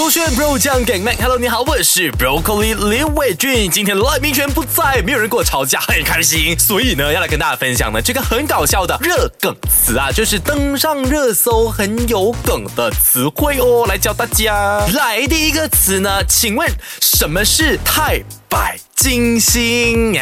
勾选 Bro 酱给 Mac，Hello，你好，我是 Broccoli 李伟俊。今天赖明权不在，没有人跟我吵架，很开心。所以呢，要来跟大家分享呢这个很搞笑的热梗词啊，就是登上热搜很有梗的词汇哦，来教大家。来，第一个词呢，请问什么是太白金星？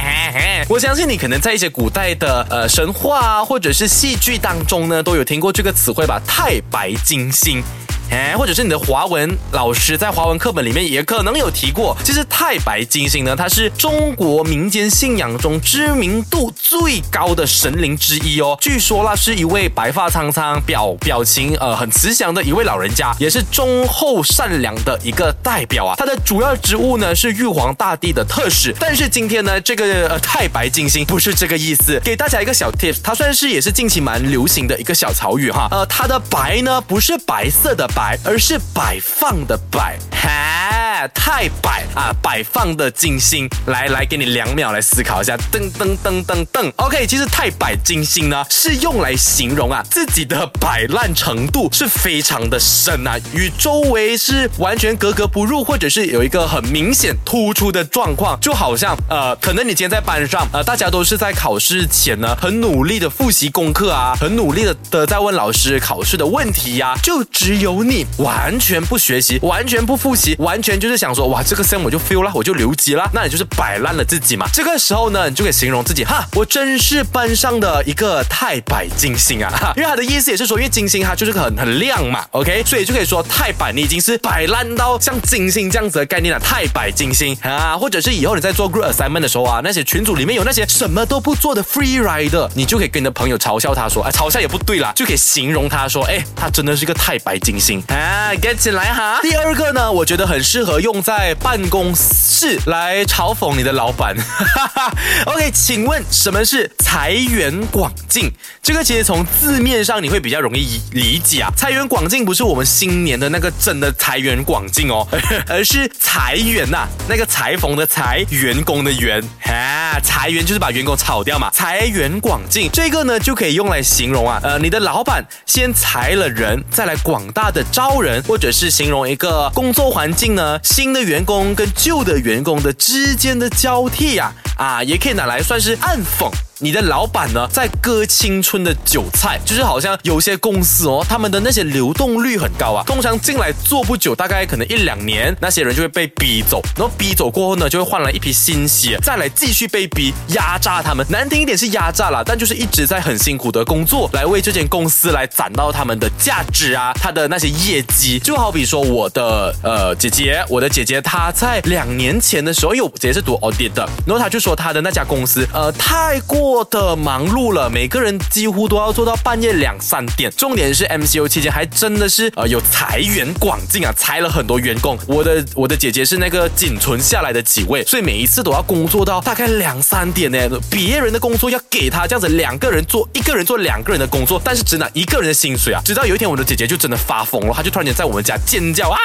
我相信你可能在一些古代的呃神话啊，或者是戏剧当中呢，都有听过这个词汇吧？太白金星。哎，或者是你的华文老师在华文课本里面也可能有提过。其实太白金星呢，它是中国民间信仰中知名度最高的神灵之一哦。据说那，是一位白发苍苍、表表情呃很慈祥的一位老人家，也是忠厚善良的一个代表啊。他的主要职务呢是玉皇大帝的特使。但是今天呢，这个呃太白金星不是这个意思。给大家一个小 tips，它算是也是近期蛮流行的一个小潮语哈。呃，它的白呢不是白色的。摆，而是摆放的摆，哈，太摆啊！摆放的金星，来来，给你两秒来思考一下，噔噔噔噔噔，OK，其实太摆金星呢，是用来形容啊自己的摆烂程度是非常的深啊，与周围是完全格格不入，或者是有一个很明显突出的状况，就好像呃，可能你今天在班上，呃，大家都是在考试前呢，很努力的复习功课啊，很努力的的在问老师考试的问题呀，就只有。你完全不学习，完全不复习，完全就是想说，哇，这个 sem 我就 feel 了，我就留级了，那你就是摆烂了自己嘛。这个时候呢，你就可以形容自己，哈，我真是班上的一个太白金星啊，哈，因为他的意思也是说，因为金星它就是很很亮嘛，OK，所以就可以说太白，你已经是摆烂到像金星这样子的概念了，太白金星啊，或者是以后你在做 group assignment 的时候啊，那些群组里面有那些什么都不做的 free rider，你就可以跟你的朋友嘲笑他说，哎，嘲笑也不对啦，就可以形容他说，哎，他真的是一个太白金星。啊，get 起来哈！第二个呢，我觉得很适合用在办公室来嘲讽你的老板。OK，请问什么是财源广进？这个其实从字面上你会比较容易理解啊。财源广进不是我们新年的那个真的财源广进哦，而是裁员呐，那个裁缝的裁，员工的员。啊，裁员就是把员工炒掉嘛。财源广进这个呢，就可以用来形容啊，呃，你的老板先裁了人，再来广大的。招人，或者是形容一个工作环境呢？新的员工跟旧的员工的之间的交替啊，啊，也可以拿来算是暗讽。你的老板呢，在割青春的韭菜，就是好像有些公司哦，他们的那些流动率很高啊，通常进来做不久，大概可能一两年，那些人就会被逼走，然后逼走过后呢，就会换来一批新血，再来继续被逼压榨他们，难听一点是压榨啦，但就是一直在很辛苦的工作，来为这间公司来攒到他们的价值啊，他的那些业绩，就好比说我的呃姐姐，我的姐姐她在两年前的时候，因为我姐姐是读 audit 的，然后她就说她的那家公司呃太过。过的忙碌了，每个人几乎都要做到半夜两三点。重点是 MCO 期间还真的是呃有裁员广进啊，裁了很多员工。我的我的姐姐是那个仅存下来的几位，所以每一次都要工作到大概两三点呢。别人的工作要给他这样子两个人做，一个人做两个人的工作，但是只拿一个人的薪水啊。直到有一天我的姐姐就真的发疯了，她就突然间在我们家尖叫啊，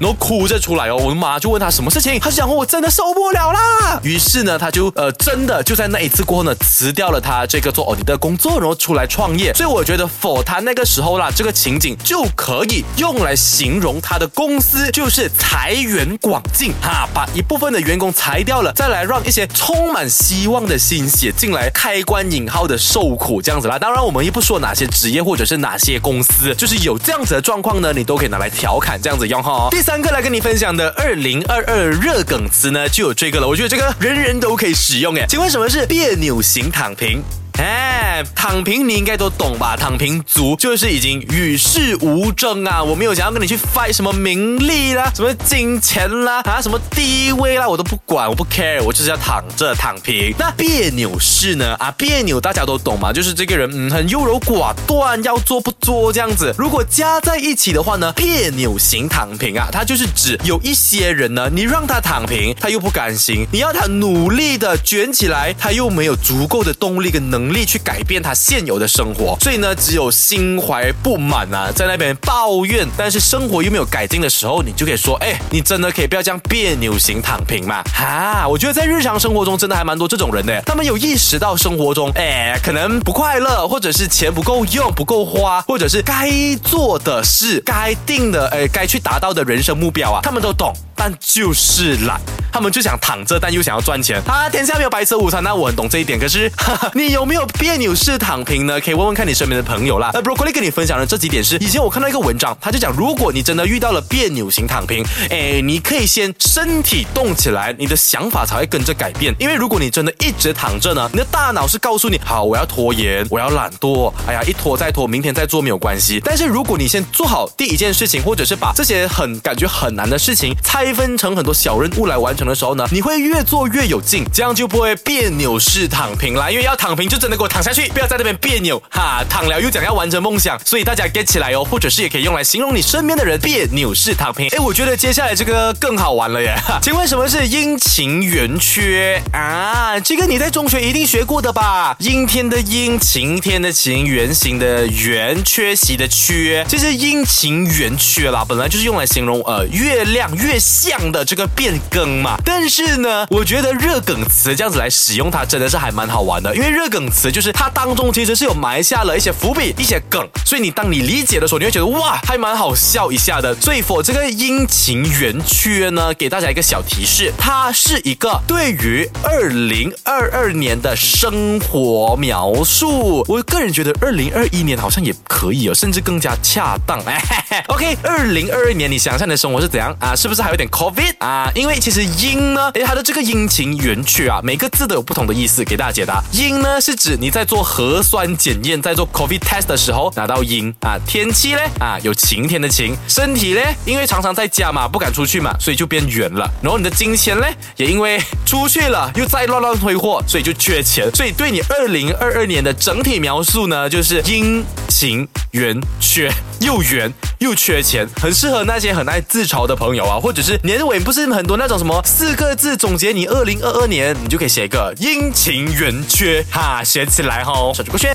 然后哭着出来哦。我的妈就问她什么事情，她就讲我真的受不了啦。于是呢，她就呃真的就在那一次过后呢。辞掉了他这个做奥迪的工作，然后出来创业。所以我觉得，for 他那个时候啦，这个情景就可以用来形容他的公司就是财源广进哈，把一部分的员工裁掉了，再来让一些充满希望的心血进来，开关引号的受苦这样子啦。当然，我们也不说哪些职业或者是哪些公司，就是有这样子的状况呢，你都可以拿来调侃这样子用哈。第三个来跟你分享的二零二二热梗词呢，就有这个了。我觉得这个人人都可以使用诶。请问什么是别扭请躺平？哎，躺平你应该都懂吧？躺平族就是已经与世无争啊！我没有想要跟你去 fight 什么名利啦，什么金钱啦，啊，什么地位啦，我都不管，我不 care，我就是要躺着躺平。那别扭是呢？啊，别扭大家都懂嘛，就是这个人嗯很优柔寡断，要做不做这样子。如果加在一起的话呢，别扭型躺平啊，它就是指有一些人呢，你让他躺平，他又不甘心；你要他努力的卷起来，他又没有足够的动力跟能。能力去改变他现有的生活，所以呢，只有心怀不满啊，在那边抱怨，但是生活又没有改进的时候，你就可以说，哎，你真的可以不要这样别扭型躺平嘛？哈，我觉得在日常生活中真的还蛮多这种人的，他们有意识到生活中，哎，可能不快乐，或者是钱不够用、不够花，或者是该做的事、该定的，哎，该去达到的人生目标啊，他们都懂。但就是懒，他们就想躺着，但又想要赚钱。啊，天下没有白吃午餐，那我很懂这一点。可是哈哈，你有没有别扭式躺平呢？可以问问看你身边的朋友啦。那 Broccoli 跟你分享的这几点是，以前我看到一个文章，他就讲，如果你真的遇到了别扭型躺平，哎，你可以先身体动起来，你的想法才会跟着改变。因为如果你真的一直躺着呢，你的大脑是告诉你，好，我要拖延，我要懒惰，哎呀，一拖再拖，明天再做没有关系。但是如果你先做好第一件事情，或者是把这些很感觉很难的事情拆。分成很多小任务来完成的时候呢，你会越做越有劲，这样就不会别扭式躺平啦。因为要躺平就真的给我躺下去，不要在那边别扭哈。躺了又讲要完成梦想，所以大家 get 起来哦，或者是也可以用来形容你身边的人别扭式躺平。哎，我觉得接下来这个更好玩了耶。请问什么是阴晴圆缺啊？这个你在中学一定学过的吧？阴天的阴，晴天的晴，圆形的圆，缺席的缺。这是阴晴圆缺啦，本来就是用来形容呃月亮越。这样的这个变更嘛，但是呢，我觉得热梗词这样子来使用它，真的是还蛮好玩的。因为热梗词就是它当中其实是有埋下了一些伏笔、一些梗，所以你当你理解的时候，你会觉得哇，还蛮好笑一下的。所以，for 这个阴晴圆缺呢，给大家一个小提示，它是一个对于二零二二年的生活描述。我个人觉得二零二一年好像也可以哦，甚至更加恰当。哎、嘿嘿 OK，二零二二年你想象的生活是怎样啊？是不是还有点？Covid 啊，因为其实阴呢，诶，它的这个阴晴圆缺啊，每个字都有不同的意思，给大家解答。阴呢是指你在做核酸检验，在做 Covid test 的时候拿到阴啊。天气呢啊，有晴天的晴。身体呢，因为常常在家嘛，不敢出去嘛，所以就变圆了。然后你的金钱呢，也因为出去了又在乱乱挥霍，所以就缺钱。所以对你二零二二年的整体描述呢，就是阴晴圆缺，又圆又缺钱，很适合那些很爱自嘲的朋友啊，或者是。年尾不是很多那种什么四个字总结你二零二二年，你就可以写一个阴晴圆缺哈，写起来哈，手机过去。